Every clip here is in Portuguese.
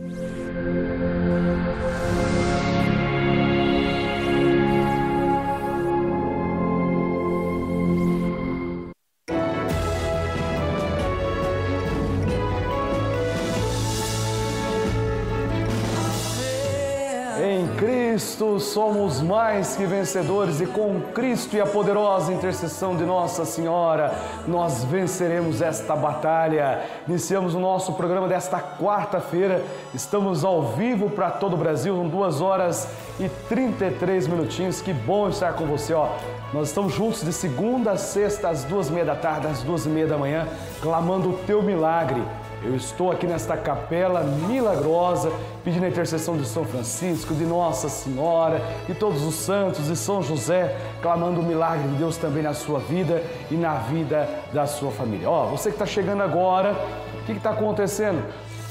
Cristo somos mais que vencedores e com Cristo e a poderosa intercessão de Nossa Senhora, nós venceremos esta batalha. Iniciamos o nosso programa desta quarta-feira, estamos ao vivo para todo o Brasil, são duas horas e 33 minutinhos. Que bom estar com você, ó. Nós estamos juntos de segunda a sexta, às duas e meia da tarde, às duas e meia da manhã, clamando o teu milagre. Eu estou aqui nesta capela milagrosa, pedindo a intercessão de São Francisco, de Nossa Senhora, de todos os santos, de São José, clamando o milagre de Deus também na sua vida e na vida da sua família. Ó, você que está chegando agora, o que está acontecendo?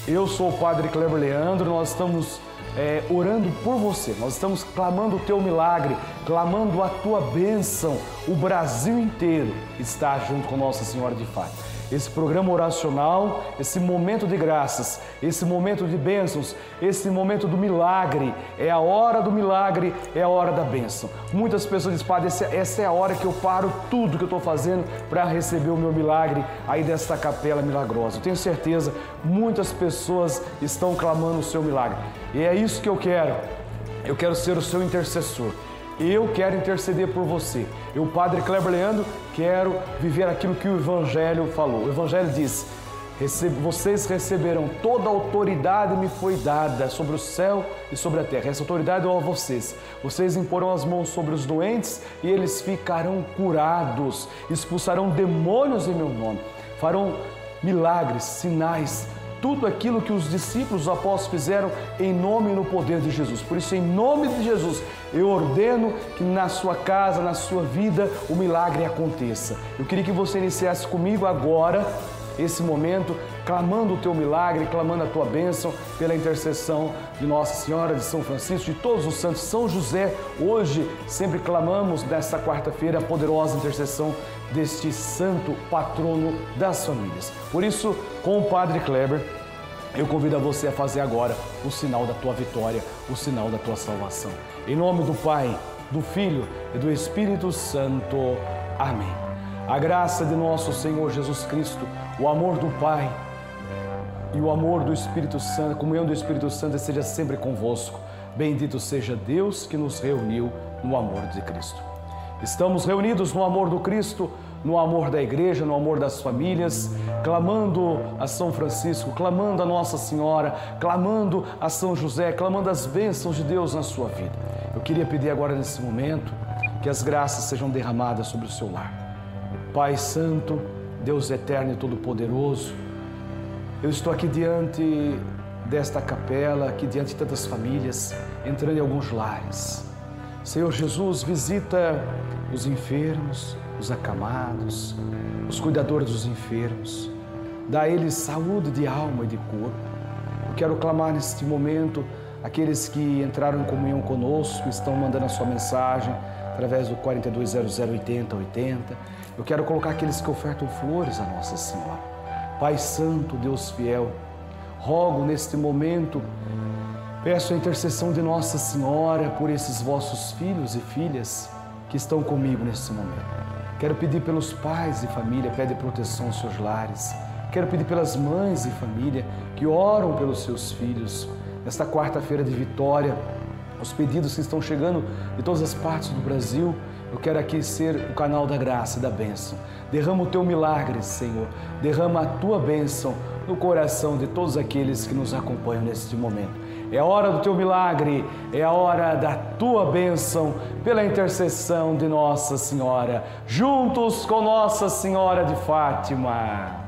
Eu sou o Padre Kleber Leandro, nós estamos é, orando por você, nós estamos clamando o teu milagre, clamando a tua bênção. O Brasil inteiro está junto com Nossa Senhora de Fátima esse programa oracional, esse momento de graças, esse momento de bênçãos, esse momento do milagre. É a hora do milagre, é a hora da bênção. Muitas pessoas dizem, Padre, essa é a hora que eu paro tudo que eu estou fazendo para receber o meu milagre aí desta capela milagrosa. Eu tenho certeza, muitas pessoas estão clamando o seu milagre. E é isso que eu quero. Eu quero ser o seu intercessor. Eu quero interceder por você. Eu, Padre Kleber Leandro, quero viver aquilo que o Evangelho falou. O Evangelho diz: vocês receberão toda a autoridade me foi dada sobre o céu e sobre a terra. Essa autoridade é a vocês. Vocês imporão as mãos sobre os doentes e eles ficarão curados. Expulsarão demônios em meu nome. Farão milagres, sinais, tudo aquilo que os discípulos, os apóstolos fizeram em nome e no poder de Jesus. Por isso, em nome de Jesus, eu ordeno que na sua casa, na sua vida, o milagre aconteça. Eu queria que você iniciasse comigo agora esse momento, clamando o teu milagre, clamando a tua bênção pela intercessão de Nossa Senhora, de São Francisco, de todos os santos, São José. Hoje, sempre clamamos nesta quarta-feira a poderosa intercessão deste santo patrono das famílias. Por isso, com o Padre Kleber, eu convido a você a fazer agora o sinal da tua vitória, o sinal da tua salvação. Em nome do Pai, do Filho e do Espírito Santo. Amém. A graça de nosso Senhor Jesus Cristo, o amor do Pai e o amor do Espírito Santo, a comunhão do Espírito Santo esteja sempre convosco. Bendito seja Deus que nos reuniu no amor de Cristo. Estamos reunidos no amor do Cristo, no amor da igreja, no amor das famílias, clamando a São Francisco, clamando a Nossa Senhora, clamando a São José, clamando as bênçãos de Deus na sua vida. Eu queria pedir agora nesse momento que as graças sejam derramadas sobre o seu lar. Pai Santo, Deus Eterno e Todo-Poderoso, eu estou aqui diante desta capela, aqui diante de tantas famílias, entrando em alguns lares Senhor Jesus, visita os enfermos, os acamados, os cuidadores dos enfermos. Dá a eles saúde de alma e de corpo. Eu quero clamar neste momento aqueles que entraram em comunhão conosco, estão mandando a sua mensagem através do 42008080. Eu quero colocar aqueles que ofertam flores a Nossa Senhora. Pai Santo, Deus fiel, rogo neste momento Peço a intercessão de Nossa Senhora por esses vossos filhos e filhas que estão comigo nesse momento. Quero pedir pelos pais e família, pede proteção aos seus lares. Quero pedir pelas mães e família que oram pelos seus filhos. Nesta quarta-feira de vitória, os pedidos que estão chegando de todas as partes do Brasil, eu quero aqui ser o canal da graça e da bênção. Derrama o teu milagre, Senhor. Derrama a tua bênção no coração de todos aqueles que nos acompanham neste momento. É a hora do teu milagre, é a hora da tua bênção, pela intercessão de Nossa Senhora, juntos com Nossa Senhora de Fátima.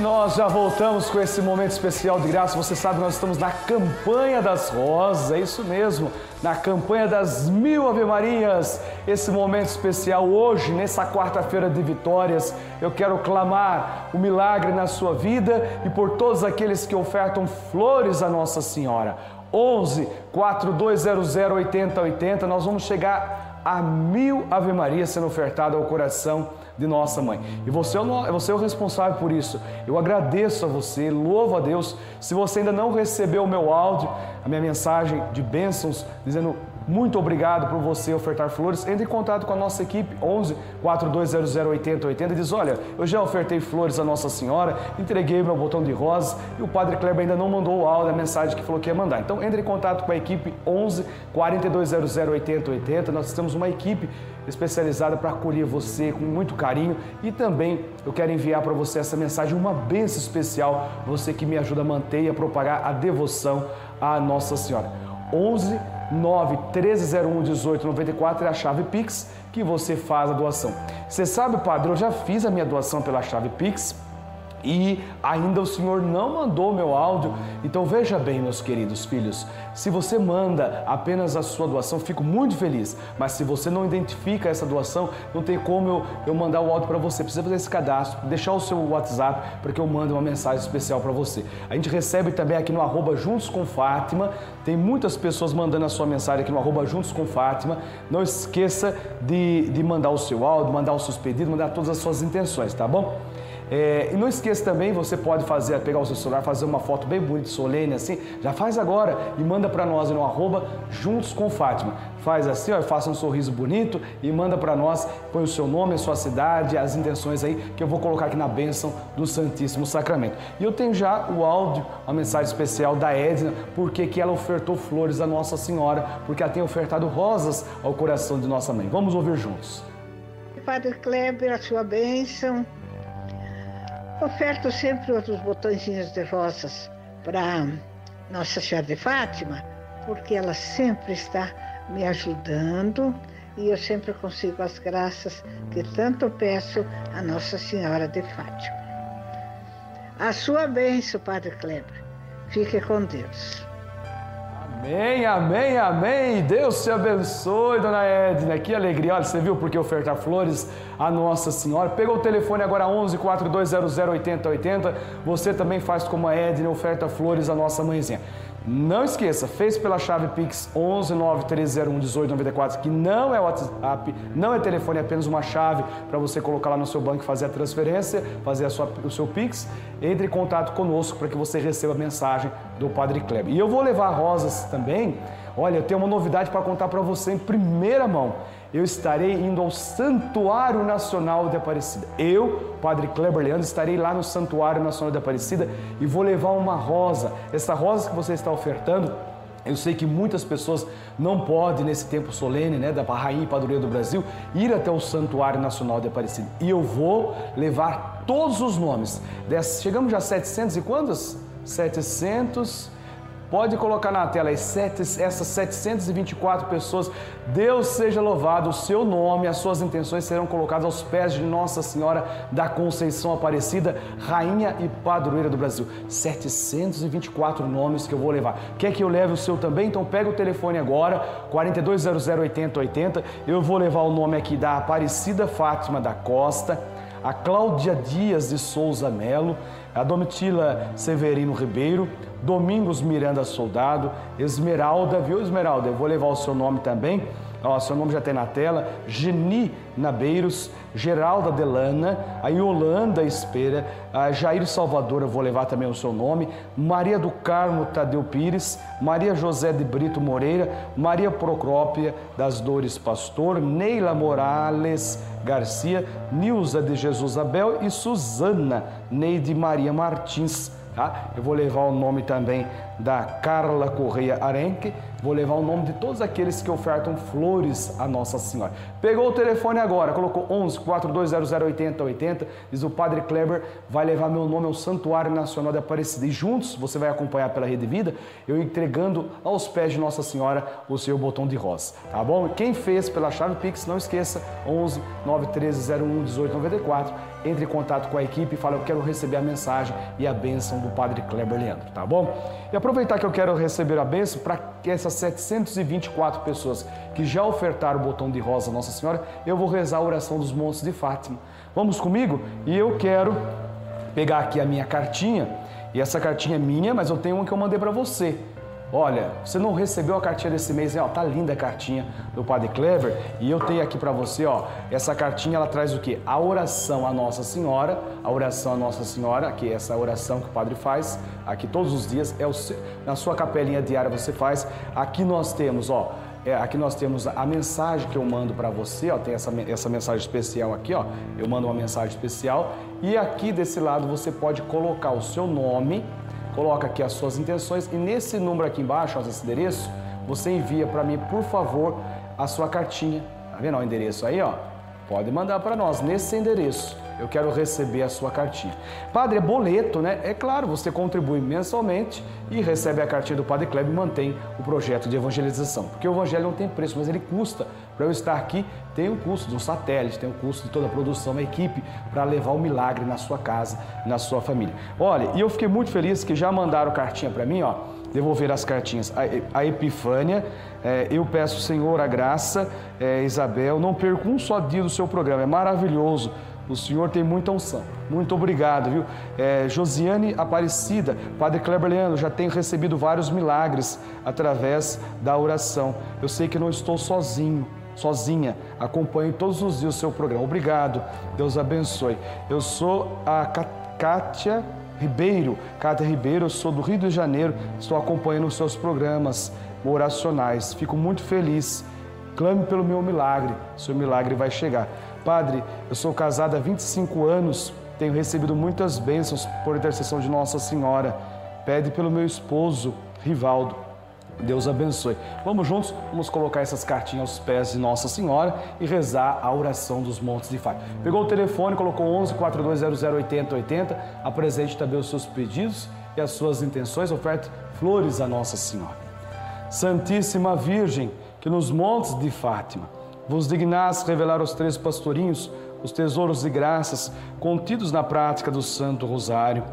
Nós já voltamos com esse momento especial de graça. Você sabe, nós estamos na campanha das rosas, é isso mesmo, na campanha das mil Ave Marias. Esse momento especial hoje, nessa quarta-feira de vitórias, eu quero clamar o milagre na sua vida e por todos aqueles que ofertam flores à Nossa Senhora. 11 4200 8080, nós vamos chegar a mil Ave Maria sendo ofertada ao coração de nossa mãe. E você é, o, você é o responsável por isso. Eu agradeço a você, louvo a Deus. Se você ainda não recebeu o meu áudio, a minha mensagem de bênçãos, dizendo muito obrigado por você ofertar flores. Entre em contato com a nossa equipe 11 4200 8080 e diz: Olha, eu já ofertei flores à Nossa Senhora, entreguei meu botão de rosas e o Padre Kleber ainda não mandou o áudio, a mensagem que falou que ia mandar. Então entre em contato com a equipe 11 4200 8080. Nós temos uma equipe especializada para acolher você com muito carinho e também eu quero enviar para você essa mensagem, uma benção especial, você que me ajuda a manter e a propagar a devoção à Nossa Senhora. 11 9 1301 1894 é a chave Pix que você faz a doação. Você sabe, padre, eu já fiz a minha doação pela chave Pix e ainda o Senhor não mandou meu áudio. Então veja bem, meus queridos filhos, se você manda apenas a sua doação, fico muito feliz. Mas se você não identifica essa doação, não tem como eu, eu mandar o áudio para você. Precisa fazer esse cadastro, deixar o seu WhatsApp para que eu mande uma mensagem especial para você. A gente recebe também aqui no arroba Juntos com Fátima. Tem muitas pessoas mandando a sua mensagem aqui no arroba Juntos com Fátima. Não esqueça de, de mandar o seu áudio, mandar os seus pedidos, mandar todas as suas intenções, tá bom? É, e não esqueça também, você pode fazer, pegar o seu celular, fazer uma foto bem bonita, solene assim, já faz agora e manda para nós no arroba Juntos com Fátima. Faz assim, ó, faça um sorriso bonito e manda para nós, põe o seu nome, a sua cidade, as intenções aí, que eu vou colocar aqui na bênção do Santíssimo Sacramento. E eu tenho já o áudio, a mensagem especial da Edna, porque que ela ofertou flores à Nossa Senhora, porque ela tem ofertado rosas ao coração de nossa mãe. Vamos ouvir juntos. Padre Kleber, a sua bênção Oferto sempre outros botõezinhos de rosas para Nossa Senhora de Fátima, porque ela sempre está me ajudando e eu sempre consigo as graças que tanto peço a Nossa Senhora de Fátima. A sua bênção, Padre Kleber. Fique com Deus. Amém, amém, amém. Deus te abençoe, dona Edna. Que alegria. Olha, você viu porque ofertar flores a Nossa Senhora? Pegou o telefone agora 11 4200 8080. Você também faz como a Edna, oferta flores a nossa mãezinha. Não esqueça, fez pela chave Pix 11 9301 1894, que não é WhatsApp, não é telefone, é apenas uma chave para você colocar lá no seu banco e fazer a transferência, fazer a sua, o seu Pix. Entre em contato conosco para que você receba a mensagem do Padre Kleber. E eu vou levar rosas também. Olha, eu tenho uma novidade para contar para você em primeira mão eu estarei indo ao Santuário Nacional de Aparecida. Eu, Padre Kleber Leandro, estarei lá no Santuário Nacional de Aparecida e vou levar uma rosa. Essa rosa que você está ofertando, eu sei que muitas pessoas não podem, nesse tempo solene, né, da Rainha e Padroeira do Brasil, ir até o Santuário Nacional de Aparecida. E eu vou levar todos os nomes. Chegamos já a 700 e quantos? 700 Pode colocar na tela essas 724 pessoas. Deus seja louvado, o seu nome, as suas intenções serão colocadas aos pés de Nossa Senhora da Conceição Aparecida, Rainha e Padroeira do Brasil. 724 nomes que eu vou levar. Quer que eu leve o seu também? Então pega o telefone agora, 4200 8080. Eu vou levar o nome aqui da Aparecida Fátima da Costa, a Cláudia Dias de Souza Melo, a Domitila Severino Ribeiro, Domingos Miranda Soldado, Esmeralda, viu Esmeralda? Eu vou levar o seu nome também. Ó, seu nome já tem na tela. Geni Nabeiros, Geralda Delana, a Yolanda Espera, a Jair Salvador, eu vou levar também o seu nome. Maria do Carmo Tadeu Pires, Maria José de Brito Moreira, Maria Procrópia das Dores Pastor, Neila Morales Garcia, Nilza de Jesus Abel e Suzana Neide Maria Martins. Tá? Eu vou levar o nome também da Carla Correia Arenque, vou levar o nome de todos aqueles que ofertam flores a Nossa Senhora. Pegou o telefone agora, colocou 11 4200 8080, diz o Padre Kleber, vai levar meu nome ao Santuário Nacional de Aparecida. E juntos você vai acompanhar pela Rede Vida, eu entregando aos pés de Nossa Senhora o seu botão de rosa, tá bom? Quem fez pela chave Pix, não esqueça, 11 913 01 1894 entre em contato com a equipe e fale: Eu quero receber a mensagem e a bênção do Padre Kleber Leandro, tá bom? E aproveitar que eu quero receber a bênção para essas 724 pessoas que já ofertaram o botão de rosa Nossa Senhora, eu vou rezar a oração dos montes de Fátima. Vamos comigo? E eu quero pegar aqui a minha cartinha, e essa cartinha é minha, mas eu tenho uma que eu mandei para você. Olha, você não recebeu a cartinha desse mês, ó, tá linda a cartinha do Padre Clever e eu tenho aqui para você, ó, essa cartinha ela traz o que? A oração à Nossa Senhora, a oração à Nossa Senhora, que é essa oração que o Padre faz aqui todos os dias, é o, na sua capelinha diária você faz. Aqui nós temos, ó, é, aqui nós temos a mensagem que eu mando para você, ó, tem essa, essa mensagem especial aqui, ó, eu mando uma mensagem especial e aqui desse lado você pode colocar o seu nome coloca aqui as suas intenções e nesse número aqui embaixo, ó, esse endereço, você envia para mim, por favor, a sua cartinha. Tá vendo o endereço aí, ó? Pode mandar para nós nesse endereço. Eu quero receber a sua cartinha. Padre, é boleto, né? É claro, você contribui mensalmente e recebe a cartinha do Padre Kleber e mantém o projeto de evangelização. Porque o evangelho não tem preço, mas ele custa. Para eu estar aqui, tem um custo do satélite, tem um custo de toda a produção, a equipe, para levar o milagre na sua casa, na sua família. Olha, e eu fiquei muito feliz que já mandaram cartinha para mim, ó devolver as cartinhas. A, a Epifânia, é, eu peço, Senhor, a graça, é, Isabel, não perca um só dia do seu programa, é maravilhoso. O Senhor tem muita unção. Muito obrigado, viu? É, Josiane Aparecida, Padre Kleber Leandro, já tenho recebido vários milagres através da oração. Eu sei que não estou sozinho, sozinha. Acompanho todos os dias o seu programa. Obrigado. Deus abençoe. Eu sou a Kátia Ribeiro. Kátia Ribeiro, eu sou do Rio de Janeiro. Estou acompanhando os seus programas oracionais. Fico muito feliz. Clame pelo meu milagre. Seu milagre vai chegar. Padre, eu sou casada há 25 anos, tenho recebido muitas bênçãos por intercessão de Nossa Senhora. Pede pelo meu esposo, Rivaldo. Deus abençoe. Vamos juntos, vamos colocar essas cartinhas aos pés de Nossa Senhora e rezar a oração dos montes de Fátima. Pegou o telefone, colocou 11 4200 8080, apresente também os seus pedidos e as suas intenções, oferte flores a Nossa Senhora. Santíssima Virgem, que nos montes de Fátima vos dignais revelar aos três pastorinhos os tesouros de graças contidos na prática do Santo Rosário.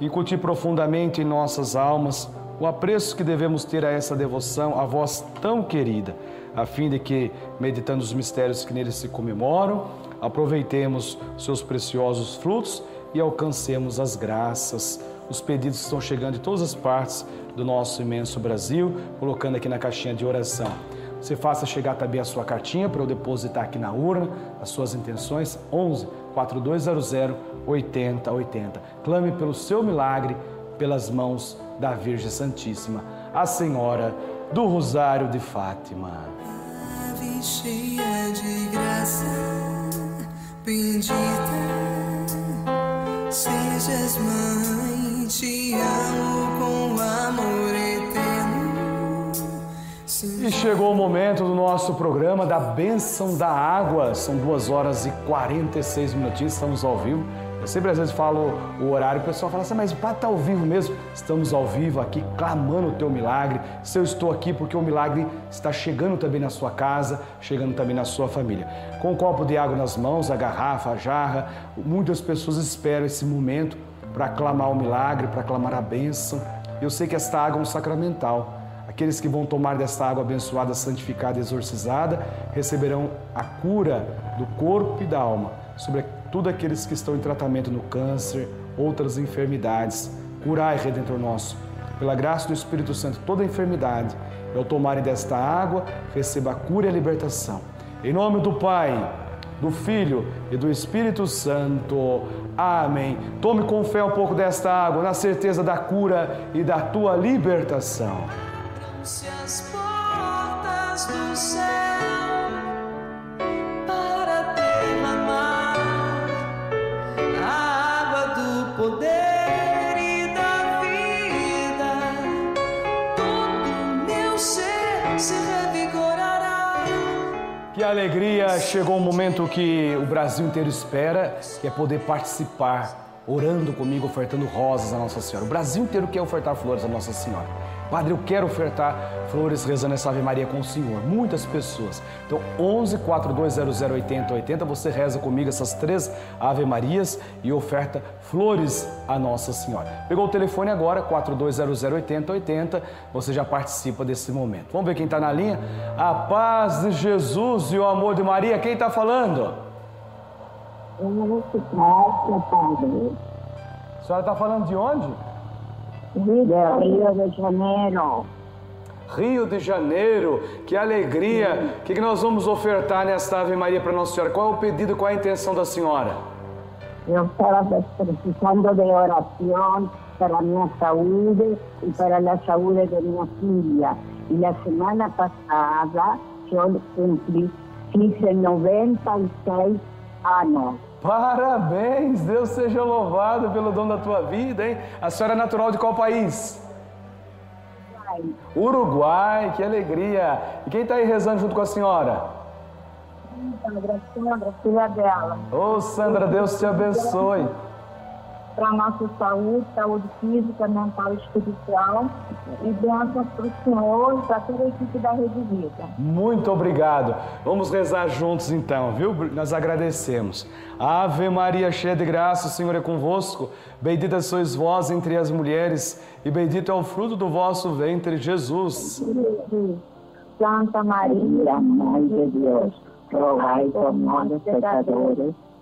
Incutir profundamente em nossas almas o apreço que devemos ter a essa devoção, a vós tão querida, a fim de que, meditando os mistérios que neles se comemoram, aproveitemos seus preciosos frutos e alcancemos as graças. Os pedidos estão chegando de todas as partes do nosso imenso Brasil, colocando aqui na caixinha de oração. Você faça chegar também a sua cartinha para eu depositar aqui na urna as suas intenções 11 4200 8080. Clame pelo seu milagre pelas mãos da Virgem Santíssima, a Senhora do Rosário de Fátima. Ave cheia de graça, bendita sejas mãe, e chegou o momento do nosso programa da Bênção da Água. São duas horas e 46 minutinhos, estamos ao vivo. Eu sempre às vezes falo o horário, o pessoal fala assim, mas o Padre está ao vivo mesmo. Estamos ao vivo aqui, clamando o teu milagre. Se eu estou aqui, porque o milagre está chegando também na sua casa, chegando também na sua família. Com um copo de água nas mãos, a garrafa, a jarra, muitas pessoas esperam esse momento para clamar o milagre, para clamar a bênção. Eu sei que esta água é um sacramental Aqueles que vão tomar desta água abençoada, santificada exorcizada receberão a cura do corpo e da alma, sobretudo aqueles que estão em tratamento no câncer, outras enfermidades. Curai, Redentor nosso, pela graça do Espírito Santo, toda enfermidade. E ao tomarem desta água, receba a cura e a libertação. Em nome do Pai, do Filho e do Espírito Santo. Amém. Tome com fé um pouco desta água, na certeza da cura e da tua libertação Que alegria! Chegou o momento que o Brasil inteiro espera, que é poder participar orando comigo, ofertando rosas à Nossa Senhora. O Brasil inteiro quer ofertar flores à Nossa Senhora. Padre, eu quero ofertar flores rezando essa Ave Maria com o Senhor. Muitas pessoas. Então, 11 4200 80 80, você reza comigo essas três Ave Marias e oferta flores à Nossa Senhora. Pegou o telefone agora, 4200 80 80, você já participa desse momento. Vamos ver quem está na linha? A paz de Jesus e o amor de Maria. Quem está falando? A senhora está falando de onde? Rio, Rio de Janeiro. Rio de Janeiro, que alegria! O que que nós vamos ofertar nesta Ave Maria para Nossa Senhora? Qual é o pedido, qual é a intenção da senhora? Eu estava precisando de oração para a minha saúde e para a saúde de minha filha. E na semana passada eu cumpri, fiz 96 anos. Parabéns! Deus seja louvado pelo dom da tua vida, hein? A senhora é natural de qual país? Uruguai, que alegria! E quem está aí rezando junto com a senhora? Sandra, Sandra, filha dela. Ô Sandra, Deus te abençoe. Para a nossa saúde, saúde física, mental e espiritual. E bênçãos para o Senhor e para toda a equipe da Rede Vida. Muito obrigado. Vamos rezar juntos então, viu? Nós agradecemos. Ave Maria, cheia de graça, o Senhor é convosco. Bendita sois vós entre as mulheres, e bendito é o fruto do vosso ventre, Jesus. Santa Maria, Mãe de Deus, rogai por nós, pecadores,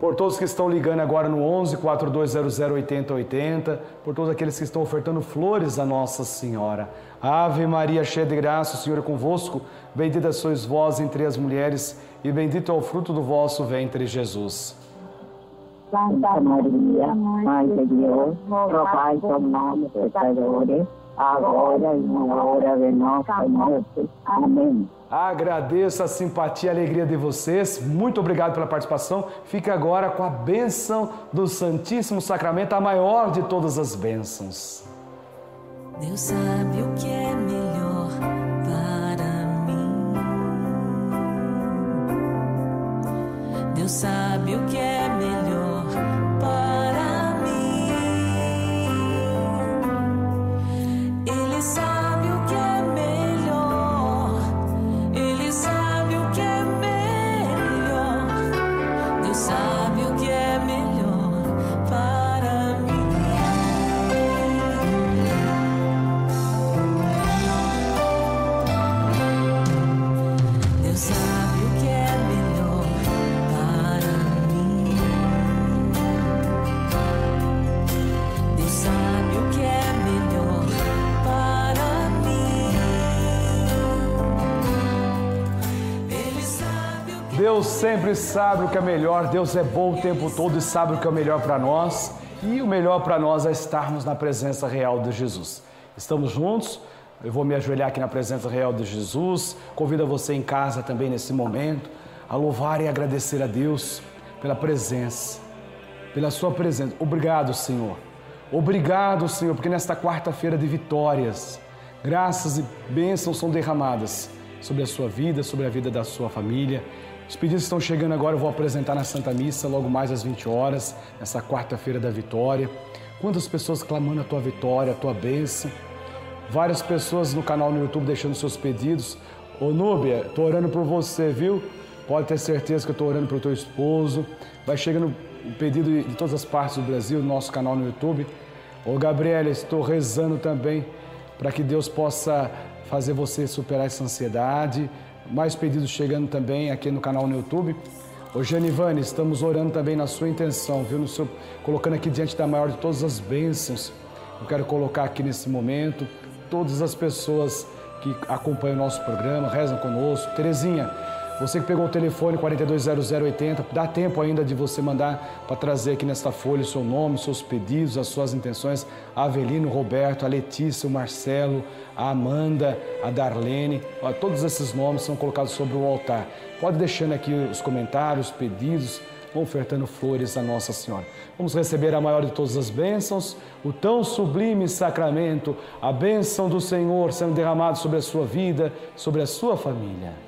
Por todos que estão ligando agora no 11 4200 8080, por todos aqueles que estão ofertando flores a Nossa Senhora. Ave Maria, cheia de graça, o Senhor é convosco. Bendita sois vós entre as mulheres, e bendito é o fruto do vosso ventre, Jesus. Santa Maria, Mãe de Deus, rogai por nós, pecadores, agora e na hora de nossa morte. Amém. Agradeço a simpatia e a alegria de vocês. Muito obrigado pela participação. Fique agora com a bênção do Santíssimo Sacramento, a maior de todas as bênçãos. Deus sabe o que é melhor para mim. Deus sabe o que é Deus sempre sabe o que é melhor, Deus é bom o tempo todo e sabe o que é o melhor para nós. E o melhor para nós é estarmos na presença real de Jesus. Estamos juntos, eu vou me ajoelhar aqui na presença real de Jesus. Convido você em casa também nesse momento a louvar e agradecer a Deus pela presença, pela Sua presença. Obrigado, Senhor. Obrigado, Senhor, porque nesta quarta-feira de vitórias, graças e bênçãos são derramadas sobre a sua vida, sobre a vida da sua família. Os pedidos estão chegando agora, eu vou apresentar na Santa Missa logo mais às 20 horas, nessa quarta-feira da vitória. Quantas pessoas clamando a tua vitória, a tua bênção. Várias pessoas no canal no YouTube deixando seus pedidos. Ô Núbia, tô orando por você, viu? Pode ter certeza que eu tô orando pelo teu esposo. Vai chegando pedido de todas as partes do Brasil, no nosso canal no YouTube. Ô Gabriela, estou rezando também para que Deus possa fazer você superar essa ansiedade. Mais pedidos chegando também aqui no canal no YouTube. Ô Janivane, estamos orando também na sua intenção, viu? No seu, colocando aqui diante da maior de todas as bênçãos. Eu quero colocar aqui nesse momento todas as pessoas que acompanham o nosso programa, rezam conosco. Terezinha, Você que pegou o telefone 420080, dá tempo ainda de você mandar para trazer aqui nesta folha o seu nome, seus pedidos, as suas intenções. A Avelino, Roberto, a Letícia, o Marcelo, a Amanda, a Darlene, ó, todos esses nomes são colocados sobre o altar. Pode deixando aqui os comentários, pedidos, ofertando flores a Nossa Senhora. Vamos receber a maior de todas as bênçãos, o tão sublime sacramento, a bênção do Senhor sendo derramado sobre a sua vida, sobre a sua família.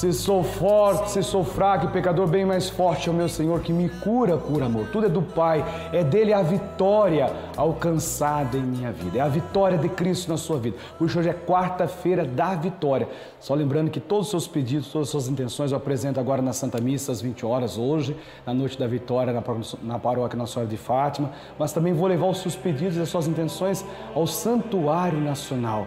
Se sou forte, se sou fraco e pecador, bem mais forte é o meu Senhor que me cura, cura amor. Tudo é do Pai, é dele a vitória alcançada em minha vida. É a vitória de Cristo na sua vida. Hoje é quarta-feira da vitória. Só lembrando que todos os seus pedidos, todas as suas intenções eu apresento agora na Santa Missa às 20 horas hoje, na noite da vitória na paróquia Nossa Senhora de Fátima, mas também vou levar os seus pedidos e as suas intenções ao Santuário Nacional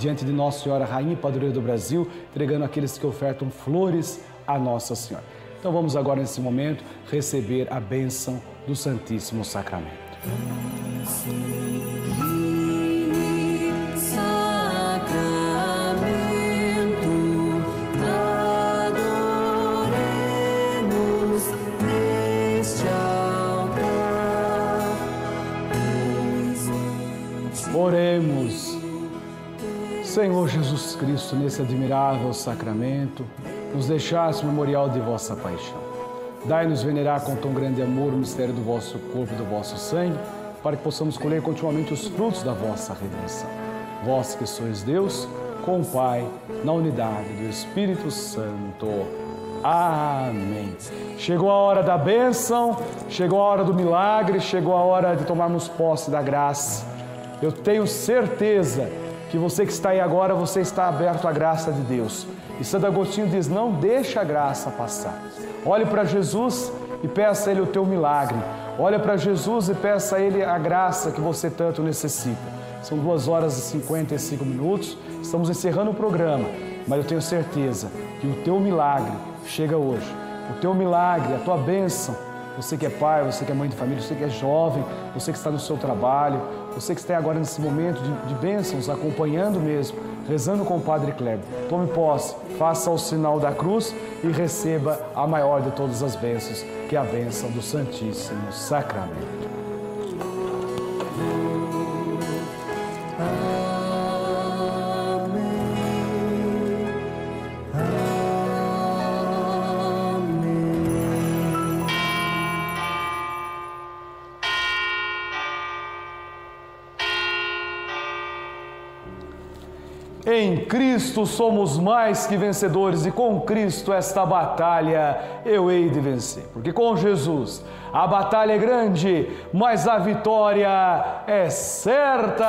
diante de Nossa Senhora, Rainha e Padroeira do Brasil, entregando aqueles que ofertam flores a Nossa Senhora. Então vamos agora, nesse momento, receber a bênção do Santíssimo Sacramento. Oremos. Senhor Jesus Cristo, nesse admirável sacramento, nos deixaste memorial de vossa paixão. Dai-nos venerar com tão grande amor o mistério do vosso corpo e do vosso sangue, para que possamos colher continuamente os frutos da vossa redenção. Vós que sois Deus, com o Pai, na unidade do Espírito Santo. Amém. Chegou a hora da bênção, chegou a hora do milagre, chegou a hora de tomarmos posse da graça. Eu tenho certeza que você que está aí agora, você está aberto à graça de Deus. E Santo Agostinho diz: não deixa a graça passar. Olhe para Jesus e peça a Ele o teu milagre. Olha para Jesus e peça a Ele a graça que você tanto necessita. São duas horas e 55 minutos, estamos encerrando o programa, mas eu tenho certeza que o teu milagre chega hoje. O teu milagre, a tua bênção, você que é pai, você que é mãe de família, você que é jovem, você que está no seu trabalho, você que está agora nesse momento de, de bênçãos, acompanhando mesmo, rezando com o Padre Kleber. Tome posse, faça o sinal da cruz e receba a maior de todas as bênçãos, que é a bênção do Santíssimo Sacramento. Cristo somos mais que vencedores e com Cristo esta batalha eu hei de vencer. Porque com Jesus a batalha é grande, mas a vitória é certa.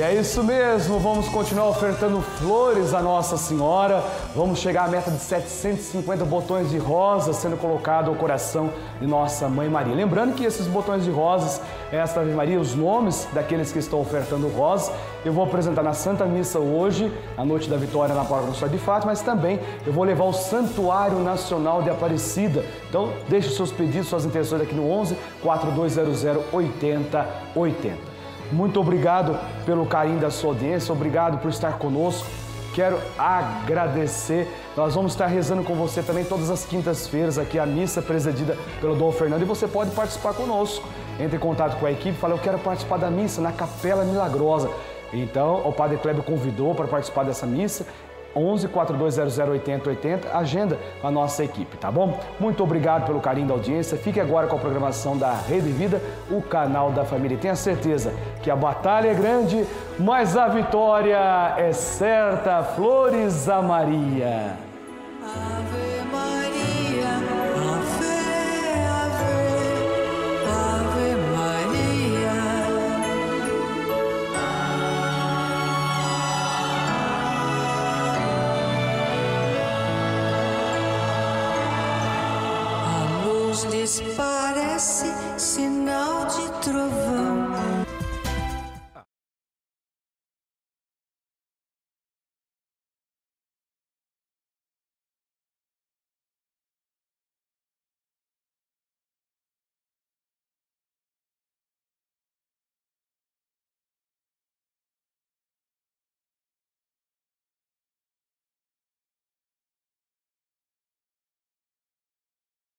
E é isso mesmo, vamos continuar ofertando flores à Nossa Senhora. Vamos chegar à meta de 750 botões de rosas sendo colocado ao coração de Nossa Mãe Maria. Lembrando que esses botões de rosas, esta Ave Maria, os nomes daqueles que estão ofertando rosas, eu vou apresentar na Santa Missa hoje, na noite da vitória na Paróquia Nossa Senhora de Fátima, mas também eu vou levar o Santuário Nacional de Aparecida. Então, deixe seus pedidos, suas intenções aqui no 11 4200 8080. Muito obrigado pelo carinho da sua audiência, obrigado por estar conosco. Quero agradecer. Nós vamos estar rezando com você também todas as quintas-feiras aqui a missa presidida pelo Dom Fernando e você pode participar conosco. Entre em contato com a equipe, fala eu quero participar da missa na Capela Milagrosa. Então, o Padre Kleber convidou para participar dessa missa 11 4200 8080, agenda com a nossa equipe, tá bom? Muito obrigado pelo carinho da audiência. Fique agora com a programação da Rede Vida, o canal da família. Tenha certeza que a batalha é grande, mas a vitória é certa. Flores a Maria. Ave. parece sinal de trovão.